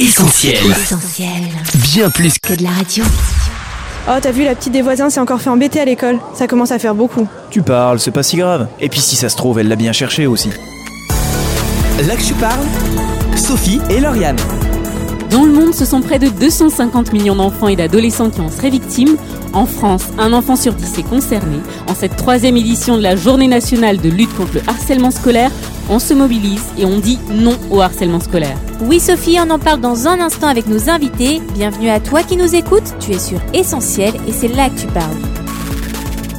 Essentiel. Essentiel. Bien plus que Que de la radio. Oh, t'as vu, la petite des voisins s'est encore fait embêter à l'école. Ça commence à faire beaucoup. Tu parles, c'est pas si grave. Et puis si ça se trouve, elle l'a bien cherché aussi. Là que tu parles, Sophie et Lauriane. Dans le monde, ce sont près de 250 millions d'enfants et d'adolescents qui en seraient victimes. En France, un enfant sur dix est concerné. En cette troisième édition de la Journée nationale de lutte contre le harcèlement scolaire, on se mobilise et on dit non au harcèlement scolaire. Oui Sophie, on en parle dans un instant avec nos invités. Bienvenue à toi qui nous écoutes. Tu es sur Essentiel et c'est là que tu parles.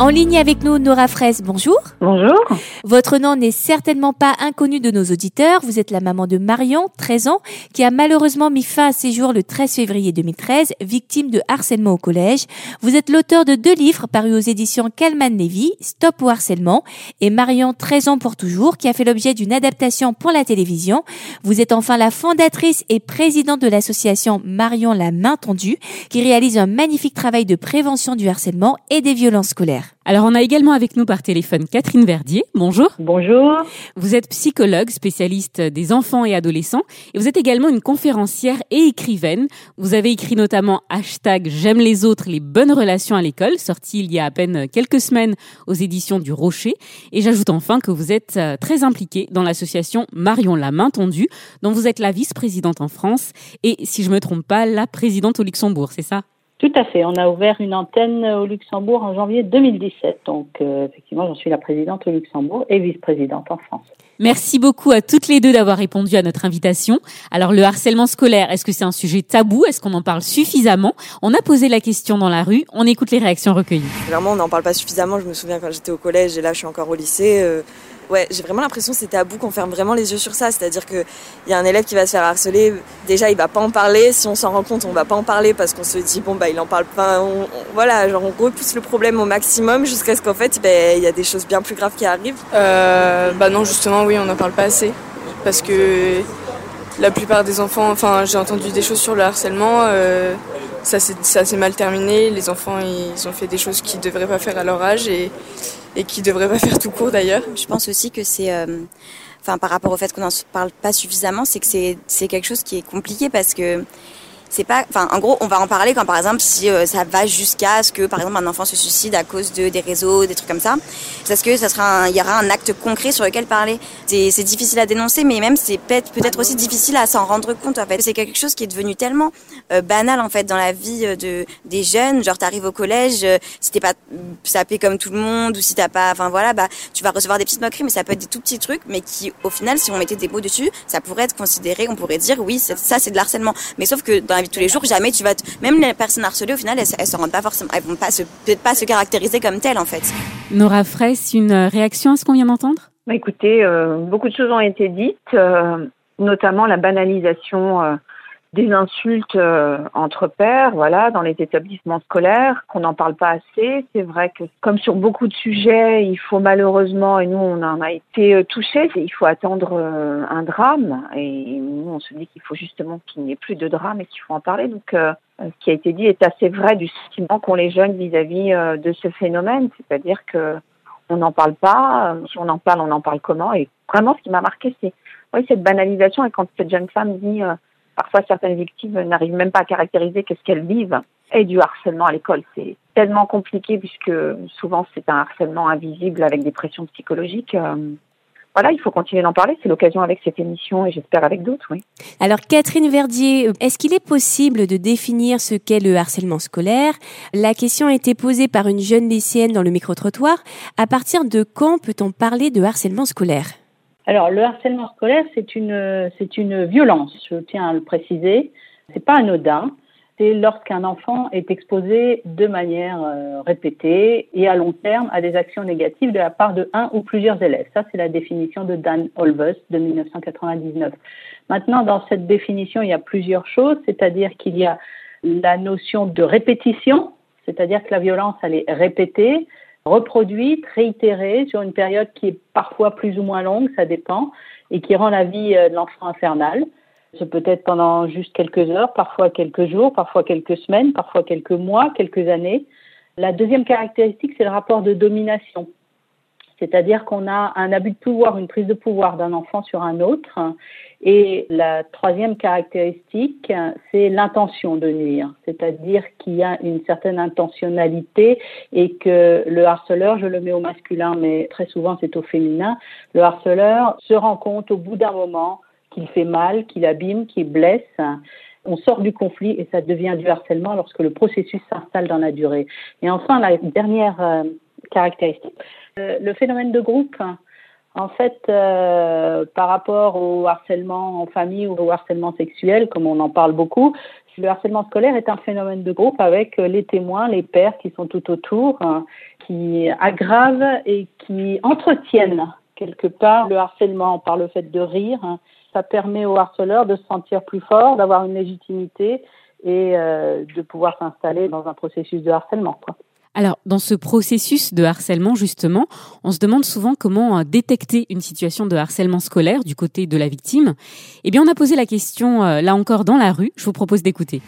En ligne avec nous, Nora Fraisse, bonjour. Bonjour. Votre nom n'est certainement pas inconnu de nos auditeurs. Vous êtes la maman de Marion, 13 ans, qui a malheureusement mis fin à ses jours le 13 février 2013, victime de harcèlement au collège. Vous êtes l'auteur de deux livres parus aux éditions Calman Levy, Stop au harcèlement, et Marion, 13 ans pour toujours, qui a fait l'objet d'une adaptation pour la télévision. Vous êtes enfin la fondatrice et présidente de l'association Marion la main tendue, qui réalise un magnifique travail de prévention du harcèlement et des violences scolaires. Alors on a également avec nous par téléphone Catherine Verdier. Bonjour. Bonjour. Vous êtes psychologue, spécialiste des enfants et adolescents, et vous êtes également une conférencière et écrivaine. Vous avez écrit notamment hashtag J'aime les autres, les bonnes relations à l'école, sorti il y a à peine quelques semaines aux éditions du Rocher. Et j'ajoute enfin que vous êtes euh, très impliquée dans l'association Marion la main tendue, dont vous êtes la vice-présidente en France et, si je me trompe pas, la présidente au Luxembourg, c'est ça? Tout à fait. On a ouvert une antenne au Luxembourg en janvier 2017. Donc, euh, effectivement, j'en suis la présidente au Luxembourg et vice-présidente en France. Merci beaucoup à toutes les deux d'avoir répondu à notre invitation. Alors le harcèlement scolaire, est-ce que c'est un sujet tabou? Est-ce qu'on en parle suffisamment? On a posé la question dans la rue, on écoute les réactions recueillies. Clairement, on n'en parle pas suffisamment. Je me souviens quand j'étais au collège et là, je suis encore au lycée. euh, ouais, j'ai vraiment l'impression que c'est tabou, qu'on ferme vraiment les yeux sur ça. C'est-à-dire qu'il y a un élève qui va se faire harceler. Déjà, il va pas en parler. Si on s'en rend compte, on va pas en parler parce qu'on se dit, bon, bah, il en parle pas. On- voilà, genre, on repousse le problème au maximum jusqu'à ce qu'en fait, ben, il y a des choses bien plus graves qui arrivent. Euh, bah non, justement, oui, on n'en parle pas assez. Parce que la plupart des enfants, enfin, j'ai entendu des choses sur le harcèlement, euh, ça s'est mal terminé. Les enfants, ils ont fait des choses qu'ils ne devraient pas faire à leur âge et, et qu'ils ne devraient pas faire tout court d'ailleurs. Je pense aussi que c'est, euh, enfin, par rapport au fait qu'on n'en parle pas suffisamment, c'est que c'est quelque chose qui est compliqué parce que c'est pas, enfin, en gros, on va en parler quand, par exemple, si euh, ça va jusqu'à ce que, par exemple, un enfant se suicide à cause de des réseaux, des trucs comme ça, parce que ça sera, il y aura un acte concret sur lequel parler. C'est, difficile à dénoncer, mais même c'est peut-être, peut-être aussi difficile à s'en rendre compte. En fait, c'est quelque chose qui est devenu tellement euh, banal en fait dans la vie euh, de des jeunes. Genre, t'arrives au collège, euh, si t'es pas sapé comme tout le monde ou si t'as pas, enfin voilà, bah tu vas recevoir des petites moqueries, mais ça peut être des tout petits trucs, mais qui, au final, si on mettait des mots dessus, ça pourrait être considéré, on pourrait dire, oui, ça c'est de l'harcèlement. Mais sauf que la vie de tous les jours, jamais tu vas, te... même les personnes harcelées, au final, elles, elles se rendent pas forcément, elles vont pas se, peut-être pas se caractériser comme telles, en fait. Nora Fraisse, une euh, réaction à ce qu'on vient d'entendre? Bah, écoutez, euh, beaucoup de choses ont été dites, euh, notamment la banalisation euh, des insultes euh, entre pairs, voilà, dans les établissements scolaires, qu'on n'en parle pas assez. C'est vrai que, comme sur beaucoup de sujets, il faut malheureusement, et nous on en a été euh, touchés, il faut attendre euh, un drame. Et nous on se dit qu'il faut justement qu'il n'y ait plus de drame et qu'il faut en parler. Donc, euh, ce qui a été dit est assez vrai du sentiment qu'ont les jeunes vis-à-vis de ce phénomène, c'est-à-dire que on n'en parle pas. Si on en parle, on en parle comment? Et vraiment, ce qui m'a marqué, c'est oui, cette banalisation. Et quand cette jeune femme dit, euh, parfois certaines victimes n'arrivent même pas à caractériser qu'est-ce qu'elles vivent, et du harcèlement à l'école, c'est tellement compliqué puisque souvent c'est un harcèlement invisible avec des pressions psychologiques. euh, voilà, il faut continuer d'en parler. C'est l'occasion avec cette émission et j'espère avec d'autres, oui. Alors Catherine Verdier, est-ce qu'il est possible de définir ce qu'est le harcèlement scolaire? La question a été posée par une jeune lycéenne dans le micro-trottoir. À partir de quand peut-on parler de harcèlement scolaire? Alors, le harcèlement scolaire, c'est une, c'est une violence, je tiens à le préciser. C'est pas anodin. C'est lorsqu'un enfant est exposé de manière euh, répétée et à long terme à des actions négatives de la part de un ou plusieurs élèves. Ça, c'est la définition de Dan Olves de 1999. Maintenant, dans cette définition, il y a plusieurs choses, c'est-à-dire qu'il y a la notion de répétition, c'est-à-dire que la violence, elle est répétée, reproduite, réitérée sur une période qui est parfois plus ou moins longue, ça dépend, et qui rend la vie euh, de l'enfant infernale. Ce peut être pendant juste quelques heures, parfois quelques jours, parfois quelques semaines, parfois quelques mois, quelques années. La deuxième caractéristique, c'est le rapport de domination. C'est-à-dire qu'on a un abus de pouvoir, une prise de pouvoir d'un enfant sur un autre. Et la troisième caractéristique, c'est l'intention de nuire. C'est-à-dire qu'il y a une certaine intentionnalité et que le harceleur, je le mets au masculin, mais très souvent c'est au féminin, le harceleur se rend compte au bout d'un moment qu'il fait mal, qu'il abîme, qu'il blesse. On sort du conflit et ça devient du harcèlement lorsque le processus s'installe dans la durée. Et enfin, la dernière euh, le phénomène de groupe, en fait, euh, par rapport au harcèlement en famille ou au harcèlement sexuel, comme on en parle beaucoup, le harcèlement scolaire est un phénomène de groupe avec les témoins, les pères qui sont tout autour, hein, qui aggravent et qui entretiennent quelque part le harcèlement par le fait de rire. Ça permet au harceleur de se sentir plus fort, d'avoir une légitimité et euh, de pouvoir s'installer dans un processus de harcèlement. Quoi. Alors, dans ce processus de harcèlement, justement, on se demande souvent comment euh, détecter une situation de harcèlement scolaire du côté de la victime. Eh bien, on a posé la question, euh, là encore, dans la rue. Je vous propose d'écouter.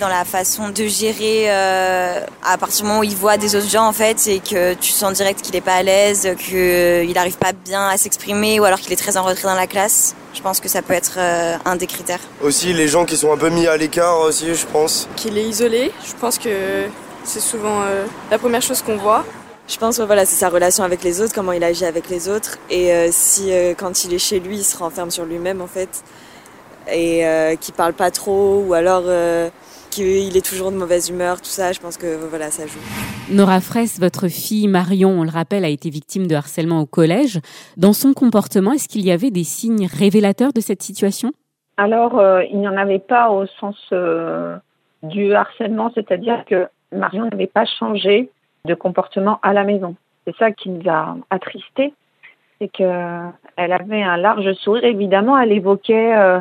Dans la façon de gérer, euh, à partir du moment où il voit des autres gens, en fait, et que tu sens direct qu'il n'est pas à l'aise, qu'il n'arrive pas bien à s'exprimer, ou alors qu'il est très en retrait dans la classe. Je pense que ça peut être un des critères. Aussi, les gens qui sont un peu mis à l'écart aussi, je pense. Qu'il est isolé. Je pense que c'est souvent euh, la première chose qu'on voit. Je pense que voilà, c'est sa relation avec les autres, comment il agit avec les autres. Et euh, si euh, quand il est chez lui, il se renferme sur lui-même en fait, et qu'il parle pas trop, ou alors qu'il est toujours de mauvaise humeur, tout ça, je pense que voilà, ça joue. Nora Fraisse, votre fille Marion, on le rappelle, a été victime de harcèlement au collège. Dans son comportement, est-ce qu'il y avait des signes révélateurs de cette situation? Alors, il n'y en avait pas au sens du harcèlement, c'est-à-dire que Marion n'avait pas changé de comportement à la maison. C'est ça qui nous a attristés, c'est qu'elle avait un large sourire. Évidemment, elle évoquait euh,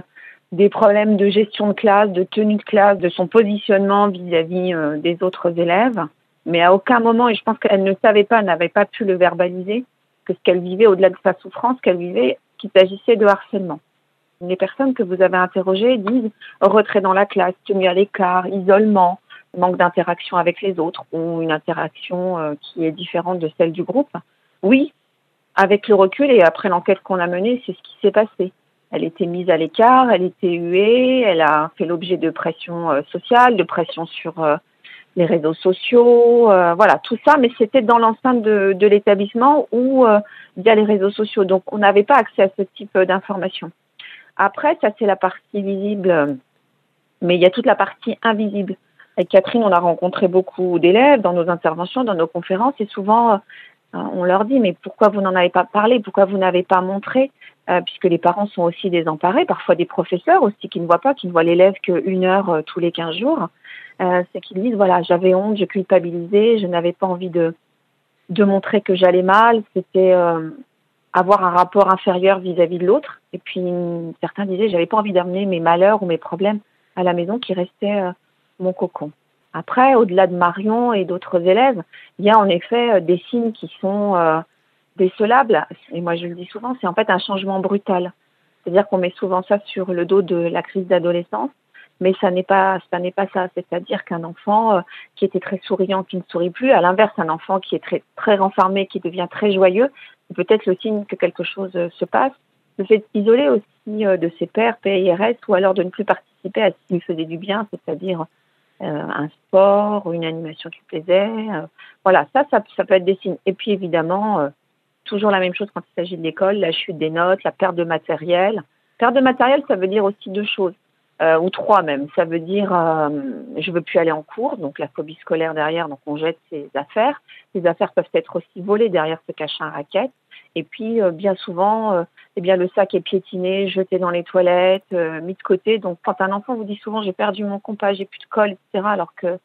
des problèmes de gestion de classe, de tenue de classe, de son positionnement vis-à-vis euh, des autres élèves. Mais à aucun moment, et je pense qu'elle ne savait pas, n'avait pas pu le verbaliser, que ce qu'elle vivait, au-delà de sa souffrance, qu'elle vivait, qu'il s'agissait de harcèlement. Les personnes que vous avez interrogées disent retrait dans la classe, tenue à l'écart, isolement, manque d'interaction avec les autres ou une interaction euh, qui est différente de celle du groupe. Oui, avec le recul et après l'enquête qu'on a menée, c'est ce qui s'est passé. Elle était mise à l'écart, elle était huée, elle a fait l'objet de pression euh, sociale, de pression sur euh, les réseaux sociaux, voilà, tout ça, mais c'était dans l'enceinte de, de l'établissement ou via les réseaux sociaux. Donc, on n'avait pas accès à ce type d'informations. Après, ça, c'est la partie visible, mais il y a toute la partie invisible. Avec Catherine, on a rencontré beaucoup d'élèves dans nos interventions, dans nos conférences, et souvent, euh, on leur dit, mais pourquoi vous n'en avez pas parlé, pourquoi vous n'avez pas montré, euh, puisque les parents sont aussi désemparés, parfois des professeurs aussi qui ne voient pas, qui ne voient l'élève qu'une heure euh, tous les 15 jours, c'est qu'ils disent, voilà, j'avais honte, je culpabilisais, je n'avais pas envie de, de montrer que j'allais mal, c'était avoir un rapport inférieur vis-à-vis de l'autre, et puis certains disaient, j'avais pas envie d'amener mes malheurs ou mes problèmes à la maison qui restaient mon cocon. Après, au-delà de Marion et d'autres élèves, il y a en effet euh, des signes qui sont euh, décelables. Et moi, je le dis souvent, c'est en fait un changement brutal. C'est-à-dire qu'on met souvent ça sur le dos de la crise d'adolescence, mais ça n'est pas ça n'est pas ça. C'est-à-dire qu'un enfant euh, qui était très souriant, qui ne sourit plus, à l'inverse, un enfant qui est très très renfermé, qui devient très joyeux, c'est peut-être le signe que quelque chose se passe. Le fait d'isoler aussi de ses pairs, PIRS, ou alors de ne plus participer à ce qui lui faisait du bien, c'est-à-dire euh, un sport ou une animation qui plaisait. Euh, voilà, ça, ça, peut être des signes. Et puis évidemment, euh, toujours la même chose quand il s'agit de l'école, la chute des notes, la perte de matériel. Perte de matériel, ça veut dire aussi deux choses, ou trois même. Ça veut dire je veux plus aller en cours, donc la phobie scolaire derrière, donc on jette ses affaires. Les affaires peuvent être aussi volées, derrière se cache un racket. Et puis bien souvent, eh bien le sac est piétiné, jeté dans les toilettes, euh, mis de côté. Donc quand un enfant vous dit souvent j'ai perdu mon compas, j'ai plus de colle, etc., alors que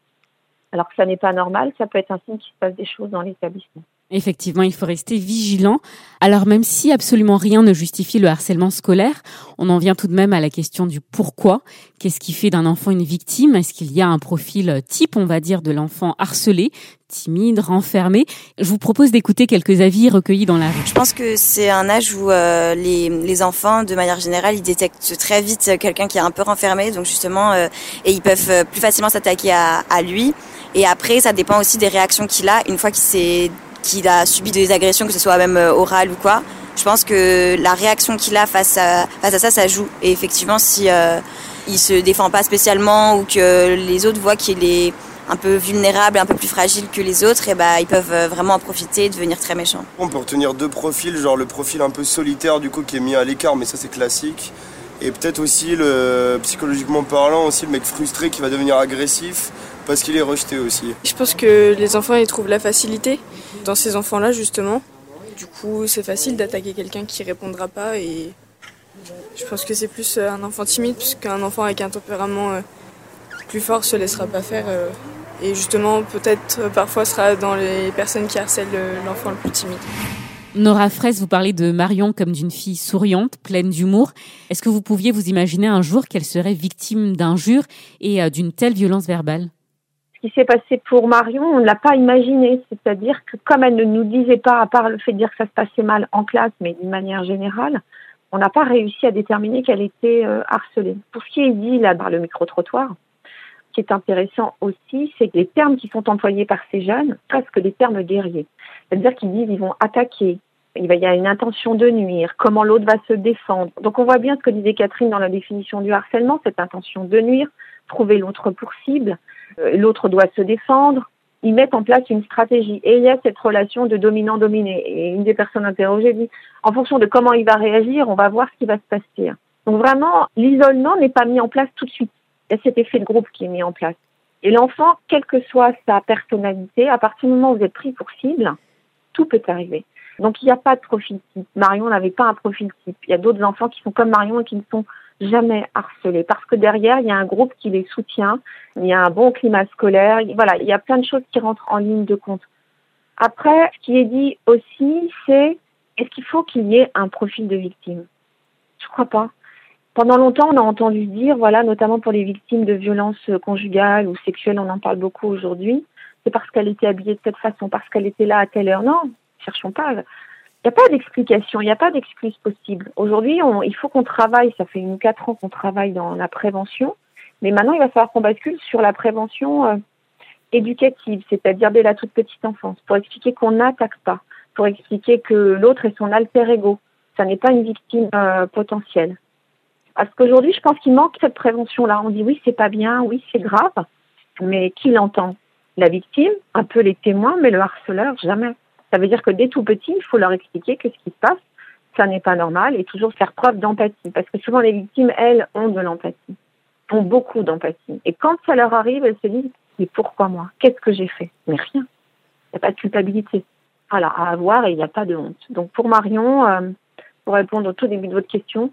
alors que ça n'est pas normal, ça peut être un signe qu'il se passe des choses dans l'établissement. Effectivement, il faut rester vigilant. Alors même si absolument rien ne justifie le harcèlement scolaire, on en vient tout de même à la question du pourquoi. Qu'est-ce qui fait d'un enfant une victime? Est-ce qu'il y a un profil type, on va dire, de l'enfant harcelé, timide, renfermé? Je vous propose d'écouter quelques avis recueillis dans la rue. Je pense que c'est un âge où euh, les, les, enfants, de manière générale, ils détectent très vite quelqu'un qui est un peu renfermé, donc justement, euh, et ils peuvent euh, plus facilement s'attaquer à, à lui. Et après, ça dépend aussi des réactions qu'il a une fois qu'il s'est qu'il a subi des agressions, que ce soit même orales ou quoi, je pense que la réaction qu'il a face à, face ça, ça joue. Et effectivement, si euh, il se défend pas spécialement ou que les autres voient qu'il est un peu vulnérable, un peu plus fragile que les autres, et bah, ils peuvent euh, vraiment en profiter et devenir très méchants. On peut retenir deux profils, genre le profil un peu solitaire du coup qui est mis à l'écart, mais ça c'est classique. Et peut-être aussi le psychologiquement parlant aussi le mec frustré qui va devenir agressif parce qu'il est rejeté aussi. Je pense que les enfants ils trouvent la facilité dans ces enfants-là justement du coup, c'est facile d'attaquer quelqu'un qui répondra pas et je pense que c'est plus euh, un enfant timide puisqu'un enfant avec un tempérament euh, plus fort se laissera pas faire euh, et justement peut-être parfois sera dans les personnes qui harcèlent l'enfant le plus timide. Nora Fraisse, vous parlez de Marion comme d'une fille souriante, pleine d'humour. Est-ce que vous pouviez vous imaginer un jour qu'elle serait victime d'injures et d'une telle violence verbale? Ce qui s'est passé pour Marion, on ne l'a pas imaginé. C'est-à-dire que comme elle ne nous disait pas, à part le fait de dire que ça se passait mal en classe, mais d'une manière générale, on n'a pas réussi à déterminer qu'elle était euh, harcelée. Pour ce qui est dit là par le micro-trottoir, ce qui est intéressant aussi, c'est que les termes qui sont employés par ces jeunes, presque des termes guerriers. C'est-à-dire qu'ils disent ils vont attaquer, il y a une intention de nuire, comment l'autre va se défendre. Donc on voit bien ce que disait Catherine dans la définition du harcèlement, cette intention de nuire, trouver l'autre pour cible, l'autre doit se défendre. Ils mettent en place une stratégie. Et il y a cette relation de dominant-dominé. Et une des personnes interrogées dit, en fonction de comment il va réagir, on va voir ce qui va se passer. Donc vraiment, l'isolement n'est pas mis en place tout de suite. Il y a cet effet de groupe qui est mis en place. Et l'enfant, quelle que soit sa personnalité, à partir du moment où vous êtes pris pour cible, tout peut arriver. Donc il n'y a pas de profil type. Marion n'avait pas un profil type. Il y a d'autres enfants qui sont comme Marion et qui ne sont jamais harcelés parce que derrière, il y a un groupe qui les soutient, il y a un bon climat scolaire, voilà, il y a plein de choses qui rentrent en ligne de compte. Après, ce qui est dit aussi, c'est est-ce qu'il faut qu'il y ait un profil de victime? Je crois pas. Pendant longtemps, on a entendu dire, voilà, notamment pour les victimes de violences conjugales ou sexuelles, on en parle beaucoup aujourd'hui, c'est parce qu'elle était habillée de cette façon, parce qu'elle était là à telle heure. Non, cherchons pas. Il n'y a pas d'explication, il n'y a pas d'excuse possible. Aujourd'hui, il faut qu'on travaille, ça fait une quatre ans qu'on travaille dans la prévention, mais maintenant il va falloir qu'on bascule sur la prévention euh, éducative, c'est-à-dire dès la toute petite enfance, pour expliquer qu'on n'attaque pas, pour expliquer que l'autre est son alter ego, ça n'est pas une victime euh, potentielle. Parce qu'aujourd'hui, je pense qu'il manque cette prévention-là. On dit oui, c'est pas bien, oui, c'est grave, mais qui l'entend? La victime, un peu les témoins, mais le harceleur, jamais. Ça veut dire que dès tout petit, il faut leur expliquer que ce qui se passe, ça n'est pas normal et toujours faire preuve d'empathie. Parce que souvent, les victimes, elles, ont de l'empathie, ont beaucoup d'empathie. Et quand ça leur arrive, elles se disent, mais pourquoi moi? Qu'est-ce que j'ai fait? Mais rien. Il n'y a pas de culpabilité. Voilà, à avoir et il n'y a pas de honte. Donc pour Marion, euh, pour répondre au tout début de votre question,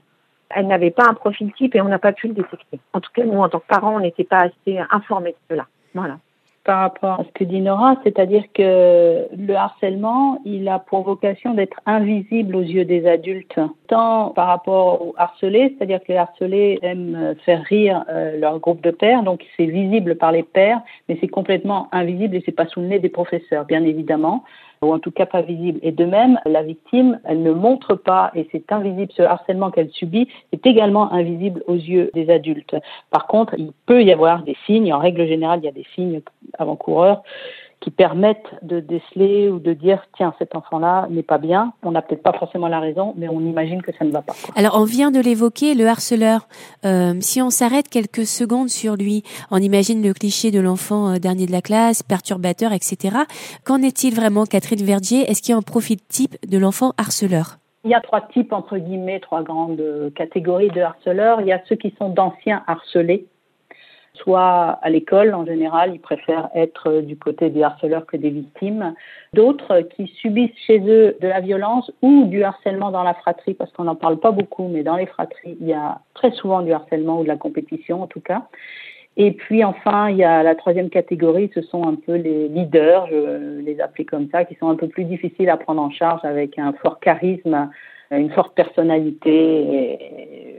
elle n'avait pas un profil type et on n'a pas pu le détecter. En tout cas, nous, en tant que parents, on n'était pas assez informés de cela. Voilà par rapport à ce que dit Nora, c'est-à-dire que le harcèlement, il a pour vocation d'être invisible aux yeux des adultes, tant par rapport aux harcelés, c'est-à-dire que les harcelés aiment faire rire euh, leur groupe de pères, donc c'est visible par les pères, mais c'est complètement invisible et c'est pas sous le nez des professeurs, bien évidemment ou en tout cas pas visible. Et de même, la victime, elle ne montre pas, et c'est invisible, ce harcèlement qu'elle subit est également invisible aux yeux des adultes. Par contre, il peut y avoir des signes, en règle générale, il y a des signes avant-coureurs qui permettent de déceler ou de dire tiens cet enfant-là n'est pas bien. On n'a peut-être pas forcément la raison, mais on imagine que ça ne va pas. Alors on vient de l'évoquer, le harceleur. Euh, si on s'arrête quelques secondes sur lui, on imagine le cliché de l'enfant euh, dernier de la classe, perturbateur, etc. Qu'en est-il vraiment, Catherine Verdier? Est-ce qu'il y a un profil type de l'enfant harceleur? Il y a trois types, entre guillemets, trois grandes catégories de harceleurs. Il y a ceux qui sont d'anciens harcelés, soit à l'école en général, ils préfèrent être du côté des harceleurs que des victimes. D'autres qui subissent chez eux de la violence ou du harcèlement dans la fratrie, parce qu'on n'en parle pas beaucoup, mais dans les fratries, il y a très souvent du harcèlement ou de la compétition en tout cas. Et puis enfin, il y a la troisième catégorie, ce sont un peu les leaders, je les appelle comme ça, qui sont un peu plus difficiles à prendre en charge avec un fort charisme, une forte personnalité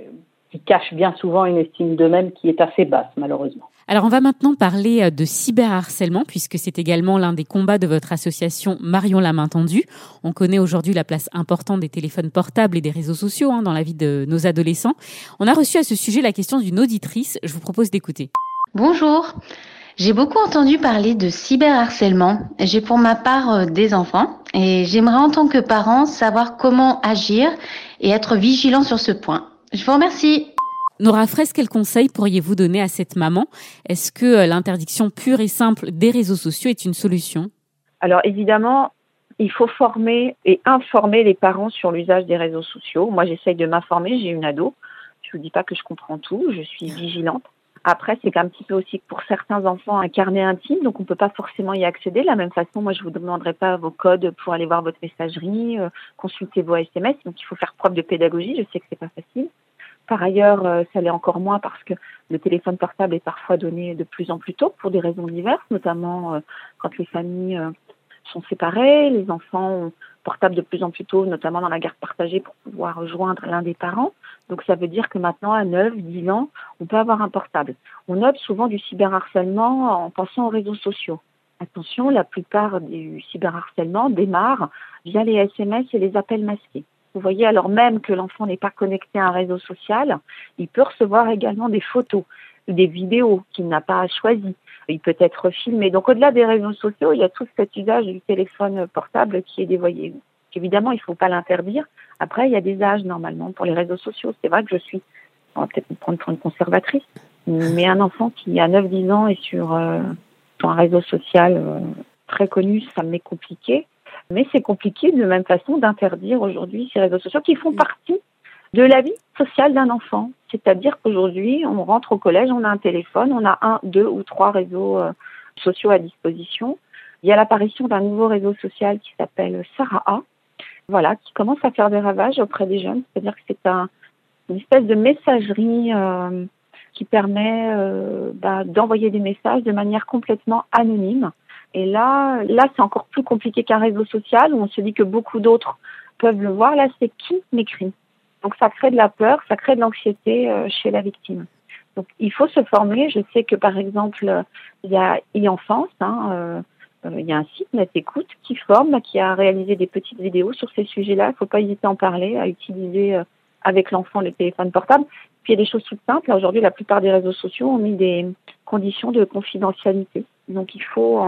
qui cachent bien souvent une estime d'eux-mêmes qui est assez basse, malheureusement. Alors on va maintenant parler euh, de cyberharcèlement puisque c'est également l'un des combats de votre association Marion la main tendue. On connaît aujourd'hui la place importante des téléphones portables et des réseaux sociaux hein, dans la vie de nos adolescents. On a reçu à ce sujet la question d'une auditrice. Je vous propose d'écouter. Bonjour. J'ai beaucoup entendu parler de cyberharcèlement. J'ai pour ma part euh, des enfants et j'aimerais en tant que parent savoir comment agir et être vigilant sur ce point. Je vous remercie. Nora Fraisse, quel conseil pourriez-vous donner à cette maman? Est-ce que euh, l'interdiction pure et simple des réseaux sociaux est une solution? Alors évidemment, il faut former et informer les parents sur l'usage des réseaux sociaux. Moi, j'essaye de m'informer, j'ai une ado. Je ne vous dis pas que je comprends tout, je suis vigilante. Après, c'est un petit peu aussi pour certains enfants un carnet intime, donc on ne peut pas forcément y accéder. De la même façon, moi, je vous demanderai pas vos codes pour aller voir votre messagerie, euh, consulter vos SMS. Donc, il faut faire preuve de pédagogie. Je sais que c'est pas facile. Par ailleurs, euh, ça l'est encore moins parce que le téléphone portable est parfois donné de plus en plus tôt pour des raisons diverses, notamment euh, quand les familles sont séparées, les enfants ont portable de plus en plus tôt, notamment dans la garde partagée pour pouvoir rejoindre l'un des parents. Donc ça veut dire que maintenant, à 9, 10 ans, on peut avoir un portable. On note souvent du cyberharcèlement en pensant aux réseaux sociaux. Attention, la plupart du cyberharcèlement démarre via les SMS et les appels masqués. Vous voyez, alors même que l'enfant n'est pas connecté à un réseau social, il peut recevoir également des photos, des vidéos qu'il n'a pas choisies. Il peut être filmé. Donc au-delà des réseaux sociaux, il y a tout cet usage du téléphone portable qui est dévoyé. Évidemment, il ne faut pas l'interdire. Après, il y a des âges normalement pour les réseaux sociaux. C'est vrai que je suis, on va peut-être me prendre pour une conservatrice, mais un enfant qui a 9-10 ans est sur, euh, un réseau social euh, très connu, ça m'est compliqué. Mais c'est compliqué de même façon d'interdire aujourd'hui ces réseaux sociaux qui font partie de la vie sociale d'un enfant. C'est-à-dire qu'aujourd'hui, on rentre au collège, on a un téléphone, on a un, deux ou trois réseaux euh, sociaux à disposition. Il y a l'apparition d'un nouveau réseau social qui s'appelle Sarah voilà, qui commence à faire des ravages auprès des jeunes. C'est-à-dire que c'est un, une espèce de messagerie euh, qui permet euh, bah, d'envoyer des messages de manière complètement anonyme. Et là, là, c'est encore plus compliqué qu'un réseau social où on se dit que beaucoup d'autres peuvent le voir. Là, c'est qui m'écrit? Donc, ça crée de la peur, ça crée de l'anxiété euh, chez la victime. Donc, il faut se former. Je sais que, par exemple, il y a e-enfance, hein, euh, il y a un site Net Écoute qui forme, qui a réalisé des petites vidéos sur ces sujets-là. Il ne faut pas hésiter à en parler, à utiliser euh, avec l'enfant le téléphone portable. Puis il y a des choses toutes simples. Aujourd'hui, la plupart des réseaux sociaux ont mis des conditions de confidentialité. Donc il faut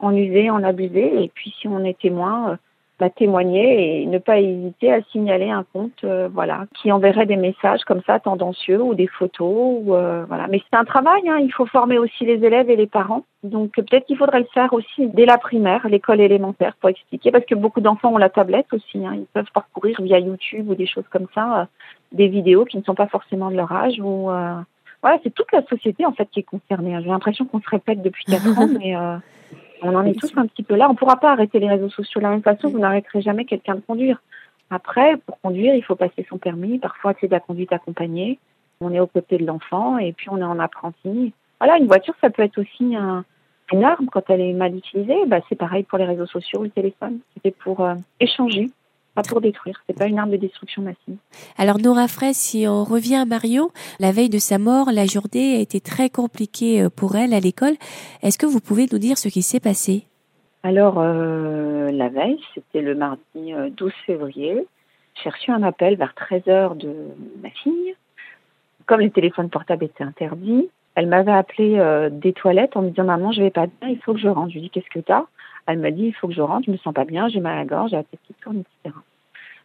en user, en abuser. Et puis si on est témoin, euh, bah, témoigner et ne pas hésiter à signaler un compte euh, voilà qui enverrait des messages comme ça tendancieux ou des photos ou euh, voilà mais c'est un travail hein. il faut former aussi les élèves et les parents donc peut-être qu'il faudrait le faire aussi dès la primaire l'école élémentaire pour expliquer parce que beaucoup d'enfants ont la tablette aussi hein. ils peuvent parcourir via YouTube ou des choses comme ça euh, des vidéos qui ne sont pas forcément de leur âge ou voilà c'est toute la société en fait qui est concernée hein. j'ai l'impression qu'on se répète depuis quatre ans mais on en est tous un petit peu là. On ne pourra pas arrêter les réseaux sociaux de la même façon. Vous n'arrêterez jamais quelqu'un de conduire. Après, pour conduire, il faut passer son permis. Parfois, c'est de la conduite accompagnée. On est aux côtés de l'enfant et puis on est en apprenti. Voilà, une voiture, ça peut être aussi un, une arme quand elle est mal utilisée. Bah, c'est pareil pour les réseaux sociaux, le téléphone. C'était pour euh, échanger pas pour détruire. C'est pas une arme de destruction massive. Alors Nora Fraisse, si on revient à Mario, la veille de sa mort, la journée a été très compliquée euh, pour elle à l'école. Est-ce que vous pouvez nous dire ce qui s'est passé? Alors euh, la veille, c'était le mardi 12 euh, février. J'ai reçu un appel vers 13h de ma fille. Comme les téléphones portables étaient interdits, elle m'avait appelé des toilettes en me disant maman je vais pas bien, il faut que je rentre. Je lui dis qu'est-ce que t'as? Elle m'a dit il faut que je rentre, je me sens pas bien, j'ai mal à la gorge, j'ai la tête qui tourne, etc.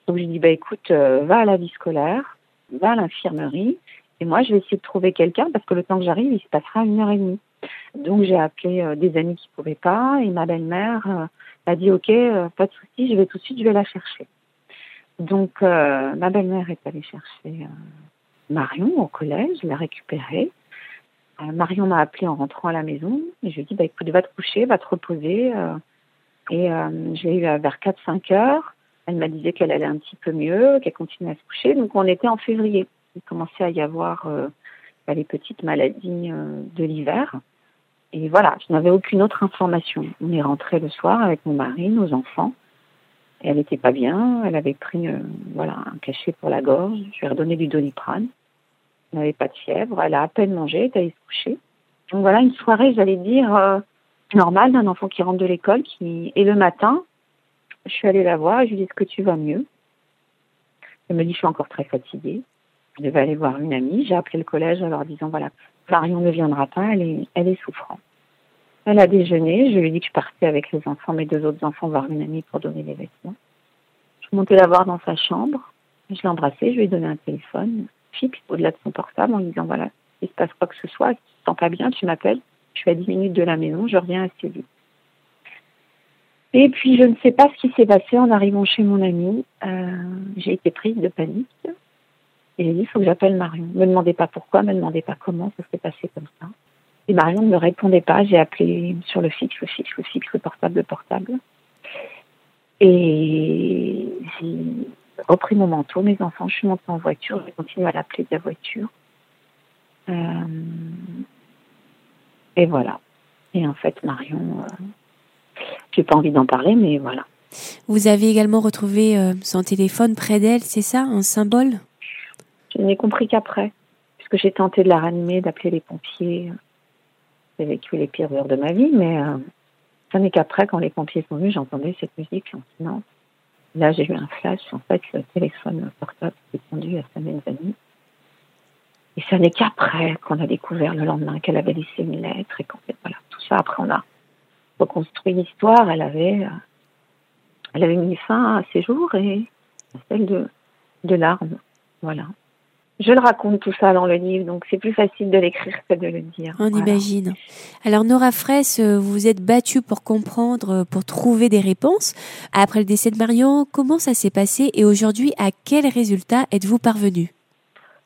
Donc j'ai dit bah écoute, euh, va à la vie scolaire, va à l'infirmerie, et moi je vais essayer de trouver quelqu'un parce que le temps que j'arrive, il se passera une heure et demie. Donc j'ai appelé euh, des amis qui pouvaient pas, et ma belle-mère euh, m'a dit ok, pas de souci, je vais tout de suite, je vais la chercher. Donc ma belle-mère est allée chercher Marion au collège, l'a récupérée. Marion m'a appelé en rentrant à la maison et je lui ai dit bah écoute, va te coucher, va te reposer. et je l'ai eu vers 4-5 heures. Elle m'a dit qu'elle allait un petit peu mieux, qu'elle continuait à se coucher. Donc on était en février. Il commençait à y avoir euh, bah, les petites maladies euh, de l'hiver. Et voilà, je n'avais aucune autre information. On est rentré le soir avec mon mari, nos enfants. Et elle n'était pas bien. Elle avait pris euh, un cachet pour la gorge. Je lui ai redonné du doliprane. Elle n'avait pas de fièvre. Elle a à peine mangé. Elle est allée se coucher. Donc voilà une soirée, j'allais dire, normale d'un enfant qui rentre de l'école. Qui... Et le matin, je suis allée la voir et je lui ai dit Est-ce que tu vas mieux? Elle me dit Je suis encore très fatiguée. Je devais aller voir une amie. J'ai appelé le collège en leur disant Voilà, Marion ne viendra pas, elle est, elle est souffrante. Elle a déjeuné. Je lui ai dit que je partais avec les enfants, mes deux autres enfants, voir une amie pour donner les vêtements. Je suis montée la voir dans sa chambre. Je l'ai embrassée. Je lui ai donné un téléphone fixe au-delà de son portable en lui disant voilà, il se passe quoi que ce soit, si tu te sens pas bien, tu m'appelles. Je suis à 10 minutes de la maison, je reviens assez vite. Et puis, je ne sais pas ce qui s'est passé en arrivant chez mon ami. Euh, j'ai été prise de panique. Et j'ai dit, il faut que j'appelle Marion. Ne me demandez pas pourquoi, ne me demandez pas comment, ça s'est passé comme ça. Et Marion ne me répondait pas. J'ai appelé sur le fixe, le fixe, le fixe, le portable, le portable. Et repris mon manteau, mes enfants, je suis montée en voiture, j'ai continué à l'appeler de la voiture. Euh, et voilà. Et en fait, Marion, euh, j'ai pas envie d'en parler, mais voilà. Vous avez également retrouvé euh, son téléphone près d'elle, c'est ça, un symbole? Je n'ai compris qu'après, puisque j'ai tenté de la ranimer, d'appeler les pompiers. J'ai vécu les pires heures de ma vie, mais euh, ce n'est qu'après, quand les pompiers sont venus, j'entendais cette musique lancinante. Là, j'ai eu un flash. En fait, le téléphone portable s'est tendu à sa mezzanine. Et ce n'est qu'après qu'on a découvert le lendemain qu'elle avait laissé une lettre et qu'en fait, voilà, tout ça, après, on a reconstruit l'histoire. Elle avait, euh, elle avait mis fin à ses jours et à celle de, de larmes. Voilà. Je le raconte tout ça dans le livre, donc c'est plus facile de l'écrire que de le dire. On imagine. Alors Nora Fraisse, euh, vous vous êtes battue pour comprendre, euh, pour trouver des réponses. Après le décès de Marion, comment ça s'est passé et aujourd'hui, à quel résultat êtes-vous parvenue?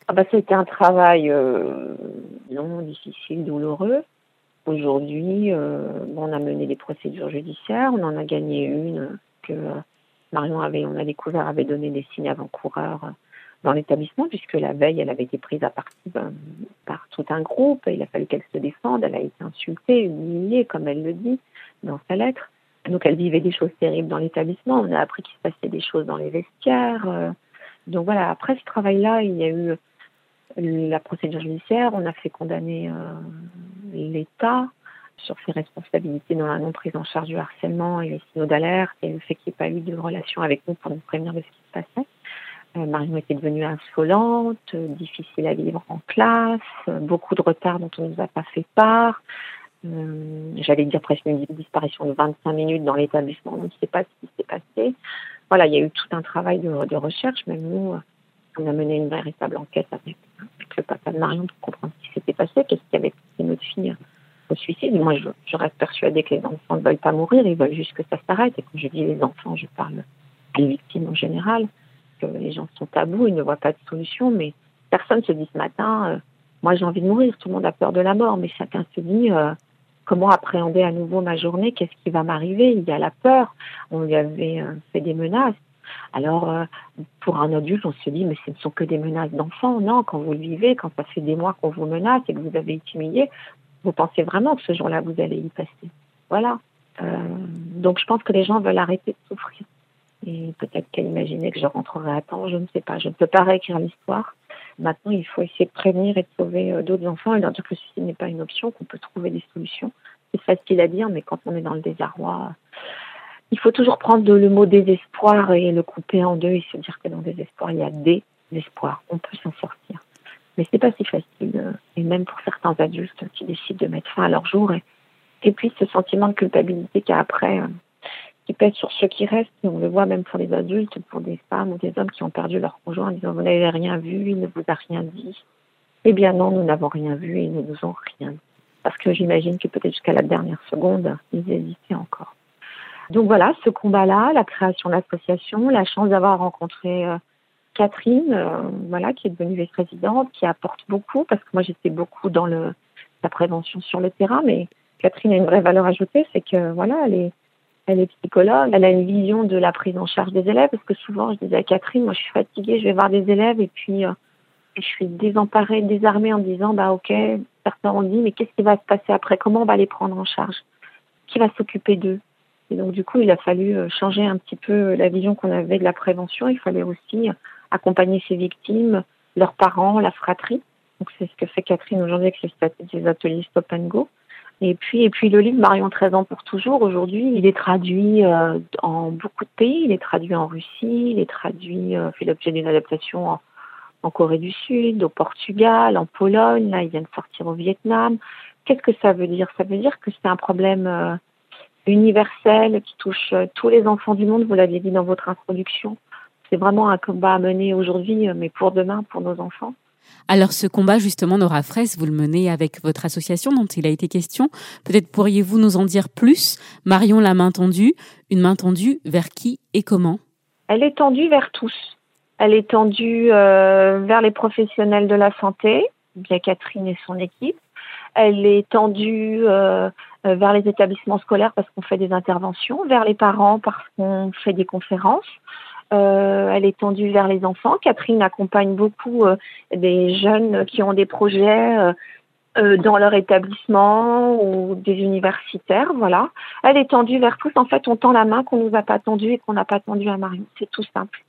Ah bah, C'était un travail euh, long, difficile, douloureux. Aujourd'hui, on a mené des procédures judiciaires, on en a gagné une que Marion avait, on a découvert, avait donné des signes avant-coureurs dans l'établissement, puisque la veille, elle avait été prise à partie ben, par tout un groupe. Il a fallu qu'elle se défende. Elle a été insultée, humiliée, comme elle le dit dans sa lettre. Donc, elle vivait des choses terribles dans l'établissement. On a appris qu'il se passait des choses dans les vestiaires. Euh. Donc, voilà, après ce travail-là, il y a eu la procédure judiciaire. On a fait condamner euh, l'État sur ses responsabilités dans la non-prise en charge du harcèlement et les signaux d'alerte et le fait qu'il n'y ait pas eu de relation avec nous pour nous prévenir de ce qui se passait. Euh, Marion était devenue insolente, euh, difficile à vivre en classe, euh, beaucoup de retard dont on ne nous a pas fait part. J'allais dire presque une disparition de 25 minutes dans l'établissement, on ne sait pas ce qui s'est passé. Voilà, il y a eu tout un travail de, recherche, même nous, on a mené une véritable enquête avec, le papa de Marion pour comprendre ce qui s'était passé, qu'est-ce qui avait poussé notre fille au suicide. Moi, je, je, reste persuadée que les enfants ne veulent pas mourir, ils veulent juste que ça s'arrête. Et quand je dis les enfants, je parle des victimes en général les gens sont tabous, ils ne voient pas de solution, mais personne se dit ce matin, euh, moi j'ai envie de mourir, tout le monde a peur de la mort, mais chacun se dit euh, comment appréhender à nouveau ma journée, qu'est-ce qui va m'arriver, il y a la peur, on lui avait euh, fait des menaces. Alors, pour un adulte, on se dit, mais ce ne sont que des menaces d'enfants. Non, quand vous le vivez, quand ça fait des mois qu'on vous menace et que vous avez été humilié, vous pensez vraiment que ce jour-là, vous allez y passer. Voilà. donc, je pense que les gens veulent arrêter de souffrir. Et peut-être qu'elle imaginait que je rentrerai à temps, je ne sais pas. Je ne peux pas réécrire l'histoire. Maintenant, il faut essayer de prévenir et de sauver euh, d'autres enfants et leur dire que suicide n'est pas une option, qu'on peut trouver des solutions. C'est facile à dire, mais quand on est dans le désarroi, il faut toujours prendre le mot désespoir et le couper en deux et se dire que dans le désespoir, il y a des espoirs. On peut s'en sortir. Mais c'est pas si facile. Euh, et même pour certains adultes qui décident de mettre fin à leur jour. Et, puis ce sentiment de culpabilité qu'il y a après, euh, qui pèse sur ceux qui restent. Et on le voit même pour les adultes, pour des femmes ou des hommes qui ont perdu leur conjoint en disant Vous n'avez rien vu, il ne vous a rien dit. Eh bien non, nous n'avons rien vu et ils ne nous ont rien dit. Parce que j'imagine que peut-être jusqu'à la dernière seconde, ils hésitaient encore. Donc voilà, ce combat-là, la création de l'association, la chance d'avoir rencontré euh, Catherine, euh, voilà, qui est devenue vice-présidente, qui apporte beaucoup, parce que moi j'étais beaucoup dans le, la prévention sur le terrain, mais Catherine a une vraie valeur ajoutée, c'est que voilà, elle est, elle est psychologue, elle a une vision de la prise en charge des élèves, parce que souvent, je disais à Catherine, moi je suis fatiguée, je vais voir des élèves, et puis euh, je suis désemparée, désarmée en disant, bah ok, certains ont dit, mais qu'est-ce qui va se passer après? Comment on va les prendre en charge? Qui va s'occuper d'eux? Et donc du coup, il a fallu euh, changer un petit peu la vision qu'on avait de la prévention, il fallait aussi accompagner ces victimes, leurs parents, la fratrie. Donc c'est ce que fait Catherine aujourd'hui avec les ateliers Stop and Go. Et puis, et puis le livre Marion 13 ans pour toujours, aujourd'hui, il est traduit euh, en beaucoup de pays. Il est traduit en Russie, il est traduit, euh, fait l'objet d'une adaptation en, Corée du Sud, au Portugal, en Pologne. Là, il vient de sortir au Vietnam. Qu'est-ce que ça veut dire? Ça veut dire que c'est un problème euh, universel qui touche euh, tous les enfants du monde, vous l'aviez dit dans votre introduction. C'est vraiment un combat à mener aujourd'hui, euh, mais pour demain, pour nos enfants. Alors ce combat justement, Nora Fraisse, vous le menez avec votre association dont il a été question. Peut-être pourriez-vous nous en dire plus? Marion la main tendue, une main tendue vers qui et comment? Elle est tendue vers tous. Elle est tendue euh, vers les professionnels de la santé, bien Catherine et son équipe. Elle est tendue euh, vers les établissements scolaires parce qu'on fait des interventions, vers les parents parce qu'on fait des conférences. Euh, elle est tendue vers les enfants. Catherine accompagne beaucoup euh, des jeunes qui ont des projets euh, dans leur établissement ou des universitaires, voilà. Elle est tendue vers tous. En fait, on tend la main qu'on nous a pas tendue et qu'on n'a pas tendue à Marion. C'est tout simple.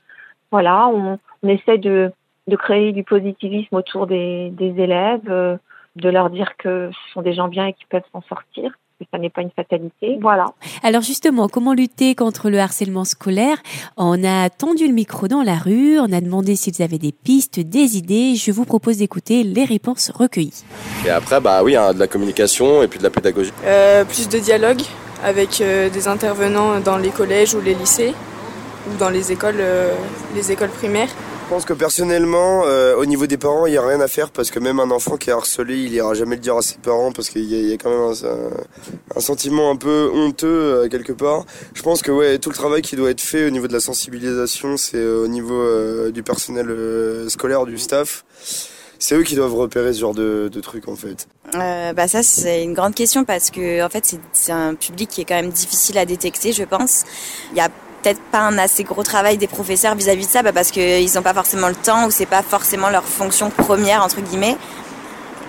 Voilà, on, on essaie de, créer du positivisme autour des, des élèves, de leur dire que ce sont des gens bien et qu'ils peuvent s'en sortir que ça n'est pas une fatalité. Voilà. Alors justement, comment lutter contre le harcèlement scolaire? On a tendu le micro dans la rue, on a demandé s'ils avaient des pistes, des idées. Je vous propose d'écouter les réponses recueillies. Et après, bah oui, hein, de la communication et puis de la pédagogie. Euh, plus de dialogue avec euh, des intervenants dans les collèges ou les lycées ou dans les écoles, euh, les écoles primaires. Je pense que personnellement, euh, au niveau des parents, il n'y a rien à faire parce que même un enfant qui est harcelé, il ira jamais le dire à ses parents parce qu'il y, a quand même un, sentiment un peu honteux euh, quelque part. Je pense que ouais, tout le travail qui doit être fait au niveau de la sensibilisation, c'est euh, au niveau du personnel scolaire, du staff. C'est eux qui doivent repérer ce genre de, de trucs en fait. Bah ça c'est une grande question parce que en fait c'est un public qui est quand même difficile à détecter, je pense. Il y a peut-être pas un assez gros travail des professeurs vis-à-vis de ça bah parce qu'ils n'ont pas forcément le temps ou c'est pas forcément leur fonction première entre guillemets.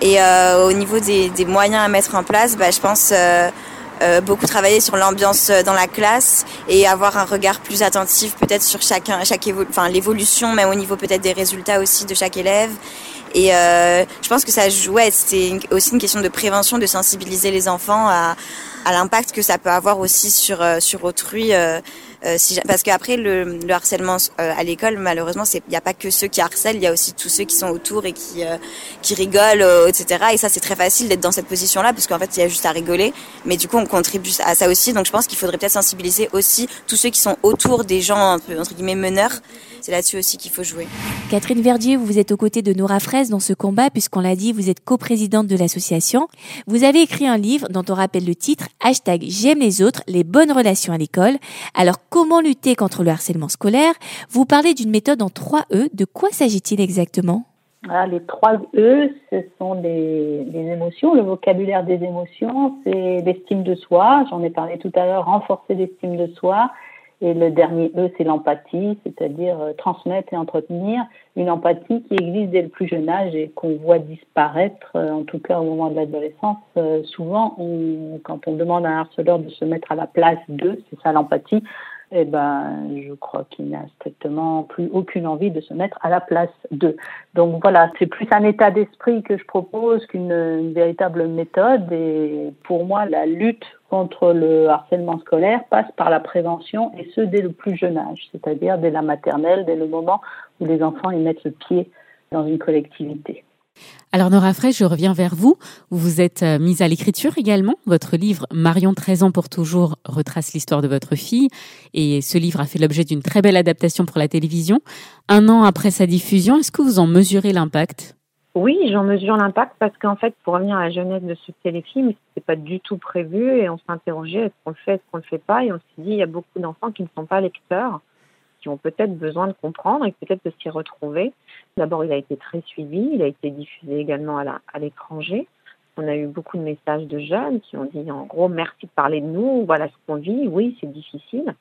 Et euh, au niveau des, moyens à mettre en place, bah, je pense euh, euh, beaucoup travailler sur l'ambiance dans la classe et avoir un regard plus attentif peut-être sur chacun, chaque enfin l'évolution, même au niveau peut-être des résultats aussi de chaque élève. Et je pense que ça ouais, c'est aussi une question de prévention, de sensibiliser les enfants à, à l'impact que ça peut avoir aussi sur sur autrui. Euh, euh, si, parce qu'après le, le, harcèlement euh, à l'école, malheureusement, il n'y a pas que ceux qui harcèlent, il y a aussi tous ceux qui sont autour et qui euh, qui rigolent, etc. Et ça, c'est très facile d'être dans cette position-là, parce qu'en fait, il y a juste à rigoler. Mais du coup, on contribue à ça aussi. Donc, je pense qu'il faudrait peut-être sensibiliser aussi tous ceux qui sont autour des gens entre guillemets meneurs. C'est là-dessus aussi qu'il faut jouer. Catherine Verdier, vous êtes aux côtés de Nora Fraisse dans ce combat, puisqu'on l'a dit, vous êtes coprésidente de l'association. Vous avez écrit un livre dont on rappelle le titre, hashtag J'aime les autres, les bonnes relations à l'école. Alors, comment lutter contre le harcèlement scolaire? Vous parlez d'une méthode en 3 E. De quoi s'agit-il exactement? Ah, les trois E, ce sont des, émotions. Le vocabulaire des émotions, c'est l'estime de soi. J'en ai parlé tout à l'heure, renforcer l'estime de soi. Et le dernier E, c'est l'empathie, c'est-à-dire euh, transmettre et entretenir une empathie qui existe dès le plus jeune âge et qu'on voit disparaître, euh, en tout cas au moment de l'adolescence. Euh, souvent, quand on demande à un harceleur de se mettre à la place d'eux, c'est ça l'empathie, eh ben, je crois qu'il n'a strictement plus aucune envie de se mettre à la place d'eux. Donc voilà, c'est plus un état d'esprit que je propose qu'une véritable méthode. Et pour moi, la lutte contre le harcèlement scolaire passe par la prévention et ce dès le plus jeune âge, c'est-à-dire dès la maternelle, dès le moment où les enfants y mettent le pied dans une collectivité. Alors Nora Fraisse, je reviens vers vous. Vous êtes euh, mise à l'écriture également. Votre livre Marion 13 ans pour toujours retrace l'histoire de votre fille et ce livre a fait l'objet d'une très belle adaptation pour la télévision. Un an après sa diffusion, est-ce que vous en mesurez l'impact? Oui, j'en mesure l'impact parce qu'en fait, pour revenir à la jeunesse de ce téléfilm, c'était pas du tout prévu et on s'est interrogé est-ce qu'on le fait, est-ce qu'on le fait pas? Et on s'est dit il y a beaucoup d'enfants qui ne sont pas lecteurs qui ont peut-être besoin de comprendre et peut-être de s'y retrouver. D'abord, il a été très suivi, il a été diffusé également à l'étranger. On a eu beaucoup de messages de jeunes qui ont dit en gros merci de parler de nous, voilà ce qu'on vit, oui c'est difficile.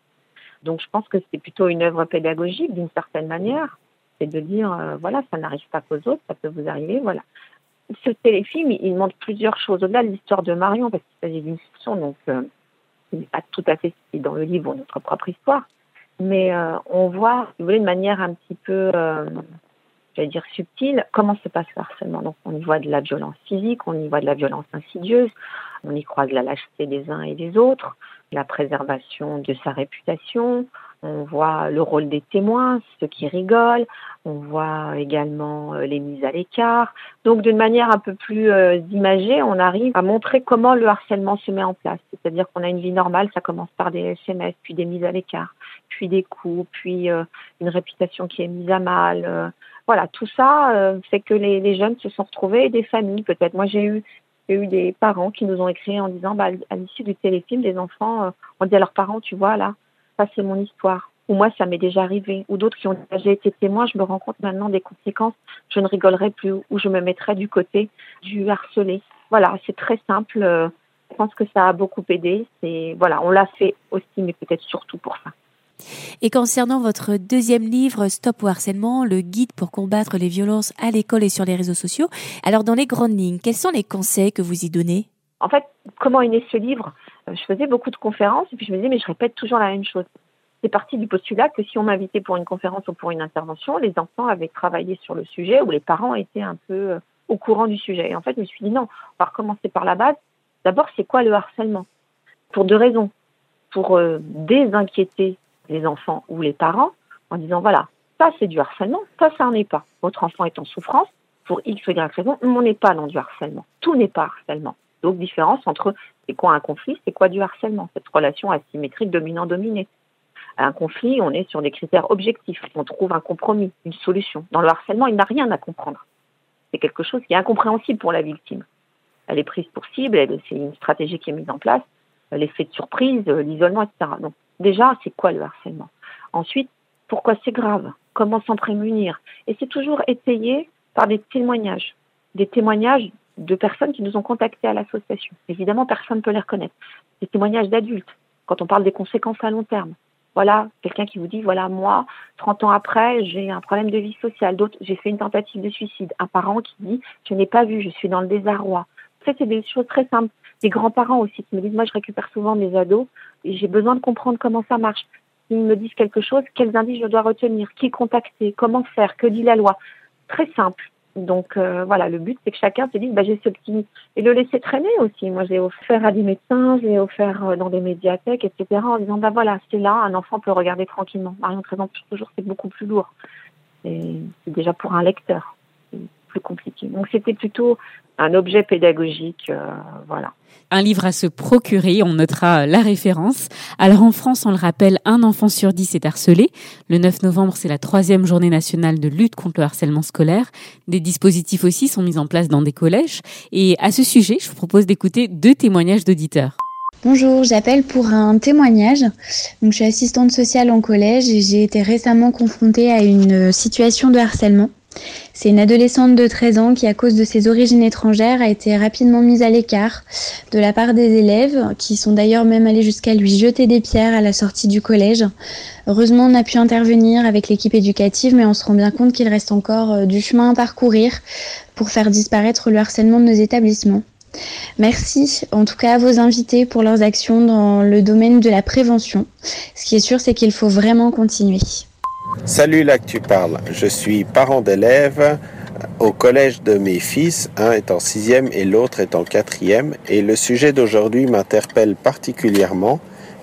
Donc je pense que c'est plutôt une œuvre pédagogique d'une certaine manière, c'est de dire euh, voilà ça n'arrive pas qu'aux autres, ça peut vous arriver, voilà. Ce téléfilm il montre plusieurs choses au-delà de l'histoire de Marion parce qu'il s'agit d'une fiction donc euh, il n'est pas tout à fait dans le livre notre propre histoire, mais euh, on voit, si vous voulez, de manière un petit peu, euh, j'allais dire subtile, comment se passe le harcèlement. Donc on y voit de la violence physique, on y voit de la violence insidieuse, on y croise la lâcheté des uns et des autres, la préservation de sa réputation, On voit le rôle des témoins, ceux qui rigolent. On voit également euh, les mises à l'écart. Donc, d'une manière un peu plus euh, imagée, on arrive à montrer comment le harcèlement se met en place. C'est-à-dire qu'on a une vie normale, ça commence par des SMS, puis des mises à l'écart, puis des coups, puis euh, une réputation qui est mise à mal. voilà, tout ça fait que les, jeunes se sont retrouvés, et des familles peut-être. Moi, j'ai eu j'ai eu des parents qui nous ont écrit en disant, bah, à l'issue du téléfilm, des enfants ont dit à leurs parents, tu vois, là, ça c'est mon histoire ou moi ça m'est déjà arrivé, ou d'autres qui ont déjà été témoins, je me rends compte maintenant des conséquences, je ne rigolerai plus, ou je me mettrai du côté du harcelé. Voilà, c'est très simple. Je pense que ça a beaucoup aidé. C'est voilà, on l'a fait aussi, mais peut-être surtout pour ça. Et concernant votre deuxième livre, Stop au harcèlement, le guide pour combattre les violences à l'école et sur les réseaux sociaux, alors dans les grandes lignes, quels sont les conseils que vous y donnez? En fait, comment est né ce livre? Je faisais beaucoup de conférences et puis je me disais, mais je répète toujours la même chose c'est parti du postulat que si on m'invitait pour une conférence ou pour une intervention, les enfants avaient travaillé sur le sujet ou les parents étaient un peu euh, au courant du sujet. Et en fait, je me suis dit non, on va recommencer par la base. D'abord, c'est quoi le harcèlement? Pour deux raisons. Pour euh, désinquiéter les enfants ou les parents en disant voilà, ça c'est du harcèlement, ça ça n'en est pas. Votre enfant est en souffrance pour X ou Y raison, on n'est pas dans du harcèlement. Tout n'est pas harcèlement. Donc différence entre c'est quoi un conflit, c'est quoi du harcèlement, cette relation asymétrique dominant-dominé un conflit, on est sur des critères objectifs. On trouve un compromis, une solution. Dans le harcèlement, il n'a rien à comprendre. C'est quelque chose qui est incompréhensible pour la victime. Elle est prise pour cible, c'est une stratégie qui est mise en place, l'effet de surprise, l'isolement, etc. Donc déjà, c'est quoi le harcèlement? Ensuite, pourquoi c'est grave? Comment s'en prémunir? Et c'est toujours étayé par des témoignages, des témoignages de personnes qui nous ont contactés à l'association. Évidemment, personne ne peut les reconnaître. Des témoignages d'adultes, quand on parle des conséquences à long terme. Voilà, quelqu'un qui vous dit, voilà, moi, 30 ans après, j'ai un problème de vie sociale. D'autres, j'ai fait une tentative de suicide. Un parent qui dit, je n'ai pas vu, je suis dans le désarroi. En fait, c'est des choses très simples. Des grands-parents aussi qui me disent, moi, je récupère souvent mes ados et j'ai besoin de comprendre comment ça marche. S'ils me disent quelque chose, quels indices je dois retenir, qui contacter, comment faire, que dit la loi. Très simple. Donc euh, voilà, le but c'est que chacun se dise bah, j'ai ce petit et le laisser traîner aussi. Moi j'ai offert à des médecins, j'ai offert euh, dans des médiathèques, etc. En disant bah voilà c'est là, un enfant peut regarder tranquillement. Marion présente toujours c'est beaucoup plus lourd. C'est déjà pour un lecteur plus compliqué. Donc c'était plutôt un objet pédagogique, euh, voilà. Un livre à se procurer, on notera la référence. Alors en France, on le rappelle, un enfant sur dix est harcelé. Le 9 novembre, c'est la troisième journée nationale de lutte contre le harcèlement scolaire. Des dispositifs aussi sont mis en place dans des collèges. Et à ce sujet, je vous propose d'écouter deux témoignages d'auditeurs. Bonjour, j'appelle pour un témoignage. Donc, je suis assistante sociale en collège et j'ai été récemment confrontée à une situation de harcèlement. C'est une adolescente de 13 ans qui, à cause de ses origines étrangères, a été rapidement mise à l'écart de la part des élèves, qui sont d'ailleurs même allés jusqu'à lui jeter des pierres à la sortie du collège. Heureusement, on a pu intervenir avec l'équipe éducative, mais on se rend bien compte qu'il reste encore euh, du chemin à parcourir pour faire disparaître le harcèlement de nos établissements. Merci en tout cas à vos invités pour leurs actions dans le domaine de la prévention. Ce qui est sûr, c'est qu'il faut vraiment continuer. Salut là que tu parles. Je suis parent d'élèves au collège de mes fils. Un est en sixième et l'autre est en quatrième. Et le sujet d'aujourd'hui m'interpelle particulièrement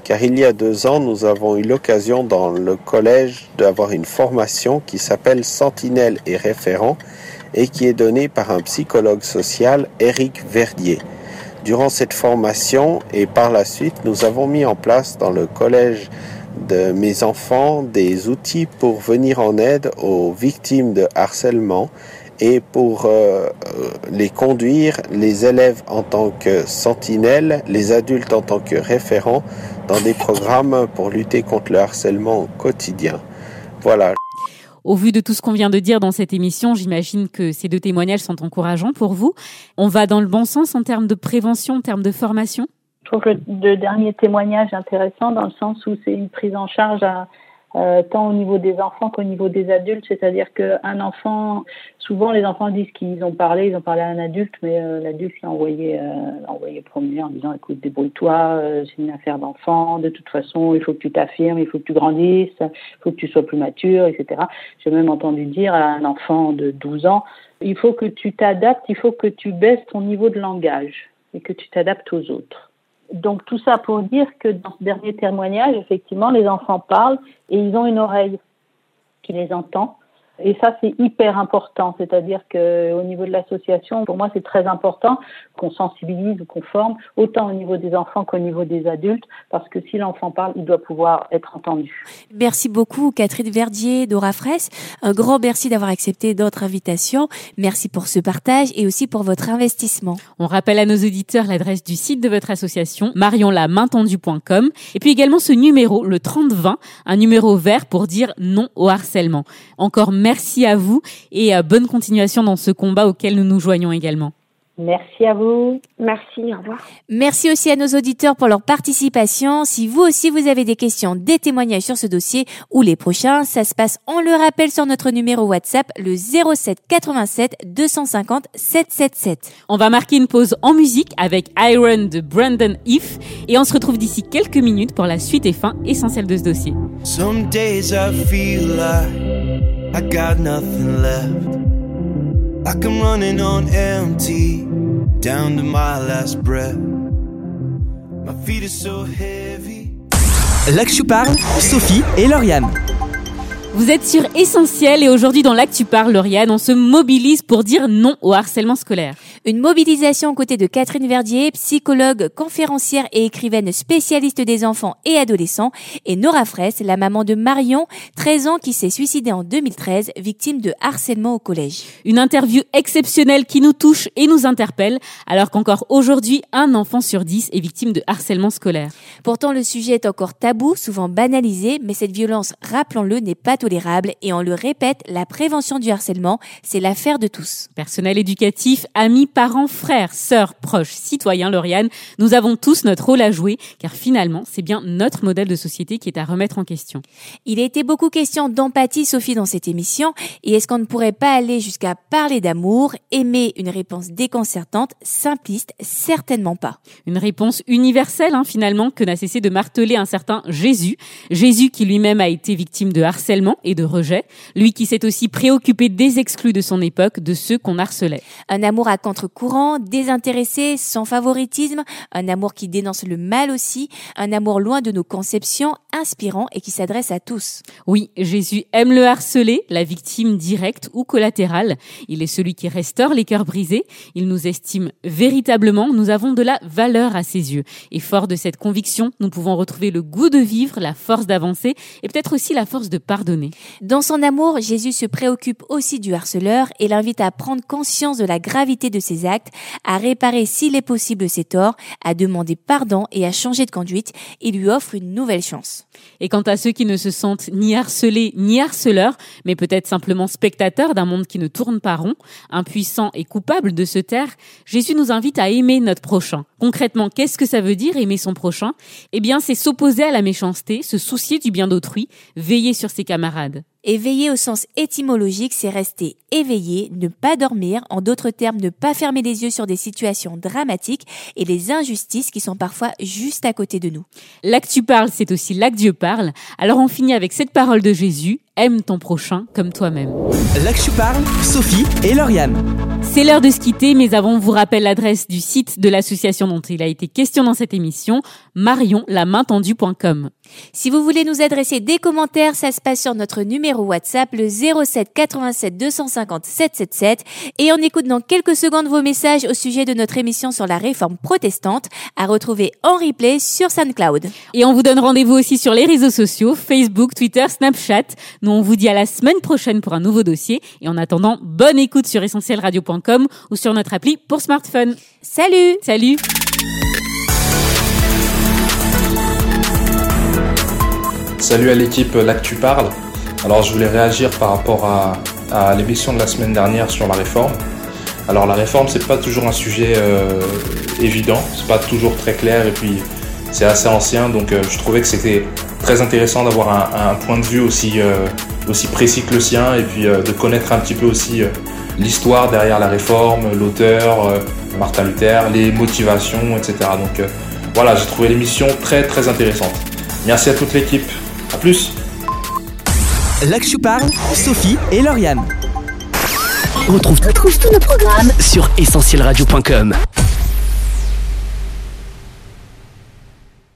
car il y a deux ans, nous avons eu l'occasion dans le collège d'avoir une formation qui s'appelle Sentinelle et référent et qui est donnée par un psychologue social, Éric Verdier. Durant cette formation et par la suite, nous avons mis en place dans le collège de mes enfants des outils pour venir en aide aux victimes de harcèlement et pour euh, les conduire, les élèves en tant que sentinelles, les adultes en tant que référents, dans des programmes pour lutter contre le harcèlement quotidien. Voilà. Au vu de tout ce qu'on vient de dire dans cette émission, j'imagine que ces deux témoignages sont encourageants pour vous. On va dans le bon sens en termes de prévention, en termes de formation? Je trouve le dernier témoignage intéressant dans le sens où c'est une prise en charge à, euh, tant au niveau des enfants qu'au niveau des adultes. C'est-à-dire qu'un enfant, souvent les enfants disent qu'ils ont parlé, ils ont parlé à un adulte, mais euh, l'adulte l'a envoyé, euh, envoyé promener en disant écoute, débrouille-toi, euh, c'est une affaire d'enfant, de toute façon, il faut que tu t'affirmes, il faut que tu grandisses, il faut que tu sois plus mature, etc. J'ai même entendu dire à un enfant de 12 ans il faut que tu t'adaptes, il faut que tu baisses ton niveau de langage et que tu t'adaptes aux autres. Donc tout ça pour dire que dans ce dernier témoignage, effectivement, les enfants parlent et ils ont une oreille qui les entend. Et ça, c'est hyper important. C'est-à-dire qu'au niveau de l'association, pour moi, c'est très important qu'on sensibilise ou qu'on forme, autant au niveau des enfants qu'au niveau des adultes, parce que si l'enfant parle, il doit pouvoir être entendu. Merci beaucoup, Catherine Verdier, Dora Fraisse. Un grand merci d'avoir accepté notre invitation. Merci pour ce partage et aussi pour votre investissement. On rappelle à nos auditeurs l'adresse du site de votre association, marionlamaintendu.com, et puis également ce numéro, le 3020, un numéro vert pour dire non au harcèlement. Encore merci à vous et euh, bonne continuation dans ce combat auquel nous nous joignons également. Merci à vous. Merci, au revoir. Merci aussi à nos auditeurs pour leur participation. Si vous aussi vous avez des questions, des témoignages sur ce dossier ou les prochains, ça se passe, on le rappelle, sur notre numéro WhatsApp, le 07 87 250 777. On va marquer une pause en musique avec Iron de Brandon If et on se retrouve d'ici quelques minutes pour la suite et fin essentielle de ce dossier. Some days I feel like I got nothing left. Like I'm running on empty, down to my last breath. My feet are so heavy. Là que je parle, Sophie et Lauriane. Vous êtes sur Essentiel et aujourd'hui dans L'Actu Parle, Lauriane, on se mobilise pour dire non au harcèlement scolaire. Une mobilisation aux côtés de Catherine Verdier, psychologue, conférencière et écrivaine spécialiste des enfants et adolescents, et Nora Fraisse, la maman de Marion, 13 ans, qui s'est suicidée en 2013, victime de harcèlement au collège. Une interview exceptionnelle qui nous touche et nous interpelle, alors qu'encore aujourd'hui, un enfant sur dix est victime de harcèlement scolaire. Pourtant, le sujet est encore tabou, souvent banalisé, mais cette violence, rappelons-le, n'est pas tolérable et on le répète, la prévention du harcèlement, c'est l'affaire de tous. Personnel éducatif, amis, parents, frères, sœurs, proches, citoyens, Lauriane, nous avons tous notre rôle à jouer, car finalement, c'est bien notre modèle de société qui est à remettre en question. Il a été beaucoup question d'empathie, Sophie, dans cette émission, et est-ce qu'on ne pourrait pas aller jusqu'à parler d'amour, aimer une réponse déconcertante, simpliste, certainement pas. Une réponse universelle, hein, finalement, que n'a cessé de marteler un certain Jésus. Jésus qui lui-même a été victime de harcèlement et de rejet, lui qui s'est aussi préoccupé des exclus de son époque, de ceux qu'on harcelait. Un amour à contre-courant, désintéressé, sans favoritisme, un amour qui dénonce le mal aussi, un amour loin de nos conceptions, inspirant et qui s'adresse à tous. Oui, Jésus aime le harcelé, la victime directe ou collatérale. Il est celui qui restaure les cœurs brisés. Il nous estime véritablement. Nous avons de la valeur à ses yeux. Et fort de cette conviction, nous pouvons retrouver le goût de vivre, la force d'avancer et peut-être aussi la force de pardonner. Dans son amour, Jésus se préoccupe aussi du harceleur et l'invite à prendre conscience de la gravité de ses actes, à réparer s'il est possible ses torts, à demander pardon et à changer de conduite. Il lui offre une nouvelle chance. Et quant à ceux qui ne se sentent ni harcelés ni harceleurs, mais peut-être simplement spectateurs d'un monde qui ne tourne pas rond, impuissants et coupables de se taire, Jésus nous invite à aimer notre prochain. Concrètement, qu'est-ce que ça veut dire aimer son prochain? Eh bien, c'est s'opposer à la méchanceté, se soucier du bien d'autrui, veiller sur ses camarades. Éveiller au sens étymologique, c'est rester éveillé, ne pas dormir, en d'autres termes, ne pas fermer les yeux sur des situations dramatiques et les injustices qui sont parfois juste à côté de nous. Là que tu parles, c'est aussi là que Dieu parle. Alors on finit avec cette parole de Jésus, aime ton prochain comme toi-même. Là que tu parles, Sophie et Lauriane. C'est l'heure de se quitter, mais avant, on vous rappelle l'adresse du site de l'association dont il a été question dans cette émission, marionlamaintendu.com. Si vous voulez nous adresser des commentaires, ça se passe sur notre numéro WhatsApp, le 07 87 250 777. Et on écoute dans quelques secondes vos messages au sujet de notre émission sur la réforme protestante, à retrouver en replay sur SoundCloud. Et on vous donne rendez-vous aussi sur les réseaux sociaux, Facebook, Twitter, Snapchat. Nous, on vous dit à la semaine prochaine pour un nouveau dossier. Et en attendant, bonne écoute sur essentielradio.com ou sur notre appli pour smartphone. Salut Salut Salut à l'équipe Là que tu parles. Alors je voulais réagir par rapport à, à l'émission de la semaine dernière sur la réforme. Alors la réforme c'est pas toujours un sujet euh, évident, c'est pas toujours très clair et puis c'est assez ancien donc euh, je trouvais que c'était très intéressant d'avoir un, point de vue aussi, euh, aussi précis que le sien et puis de connaître un petit peu aussi l'histoire derrière la réforme, l'auteur, Martin Luther, les motivations, etc. Donc voilà, j'ai trouvé l'émission très très intéressante. Merci à toute l'équipe. A plus. Parles, Sophie et Lauriane. Retrouve, tous nos programmes sur essentielradio.com.